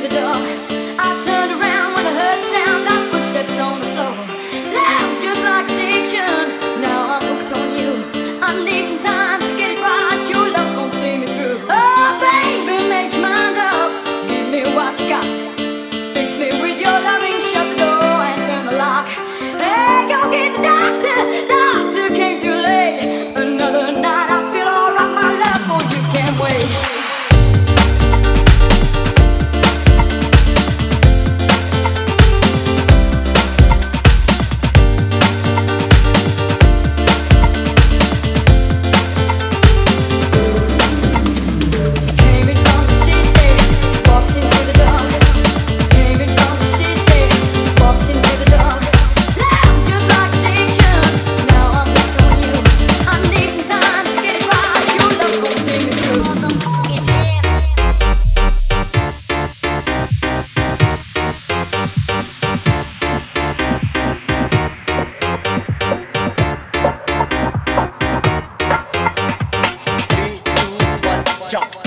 the door. 叫。